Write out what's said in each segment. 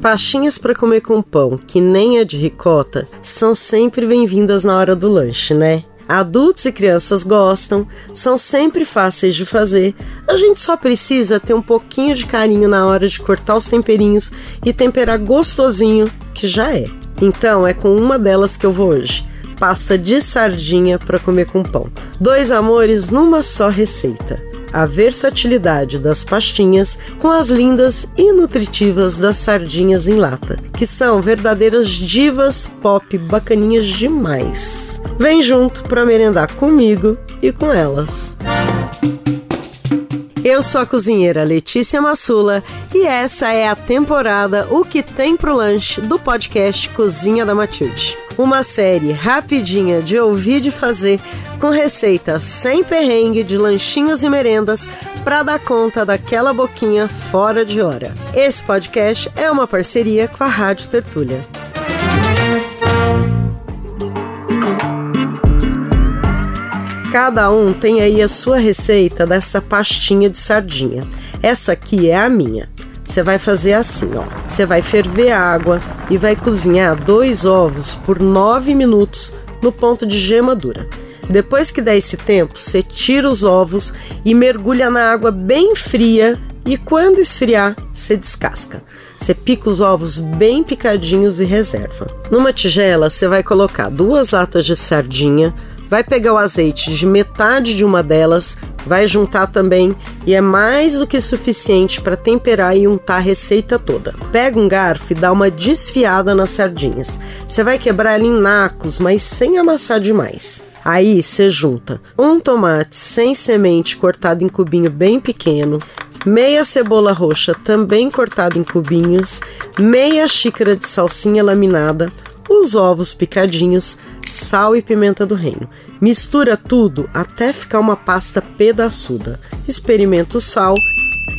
Pastinhas para comer com pão, que nem a de ricota, são sempre bem-vindas na hora do lanche, né? Adultos e crianças gostam, são sempre fáceis de fazer. A gente só precisa ter um pouquinho de carinho na hora de cortar os temperinhos e temperar gostosinho, que já é. Então é com uma delas que eu vou hoje. Pasta de sardinha para comer com pão. Dois amores numa só receita a versatilidade das pastinhas com as lindas e nutritivas das sardinhas em lata, que são verdadeiras divas pop bacaninhas demais. Vem junto para merendar comigo e com elas. Eu sou a cozinheira Letícia Massula e essa é a temporada O que tem pro lanche do podcast Cozinha da Matilde. Uma série rapidinha de ouvir e de fazer com receitas sem perrengue de lanchinhos e merendas para dar conta daquela boquinha fora de hora. Esse podcast é uma parceria com a Rádio Tertúlia. Cada um tem aí a sua receita dessa pastinha de sardinha. Essa aqui é a minha. Você vai fazer assim, ó. Você vai ferver a água e vai cozinhar dois ovos por 9 minutos no ponto de gema dura. Depois que der esse tempo, você tira os ovos e mergulha na água bem fria e quando esfriar, você descasca. Você pica os ovos bem picadinhos e reserva. Numa tigela, você vai colocar duas latas de sardinha, vai pegar o azeite de metade de uma delas, vai juntar também e é mais do que suficiente para temperar e untar a receita toda. Pega um garfo e dá uma desfiada nas sardinhas. Você vai quebrar ela em nacos, mas sem amassar demais. Aí você junta um tomate sem semente cortado em cubinho bem pequeno, meia cebola roxa também cortada em cubinhos, meia xícara de salsinha laminada, os ovos picadinhos, sal e pimenta do reino. Mistura tudo até ficar uma pasta pedaçuda. Experimenta o sal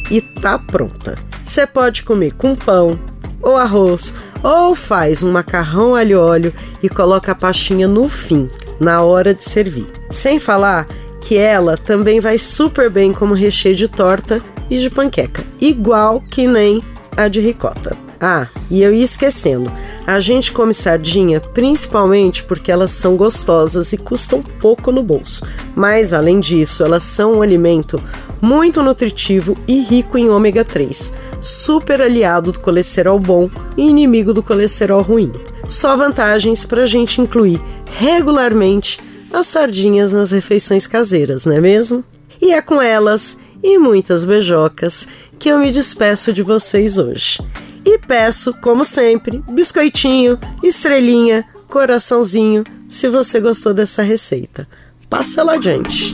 e tá pronta. Você pode comer com pão ou arroz, ou faz um macarrão alho óleo e coloca a pastinha no fim, na hora de servir. Sem falar que ela também vai super bem como recheio de torta e de panqueca, igual que nem a de ricota. Ah, e eu ia esquecendo, a gente come sardinha principalmente porque elas são gostosas e custam pouco no bolso. Mas além disso, elas são um alimento muito nutritivo e rico em ômega 3, super aliado do colesterol bom e inimigo do colesterol ruim. Só vantagens para a gente incluir regularmente as sardinhas nas refeições caseiras, não é mesmo? E é com elas e muitas beijocas que eu me despeço de vocês hoje. E peço, como sempre, biscoitinho, estrelinha, coraçãozinho, se você gostou dessa receita. Passa ela adiante.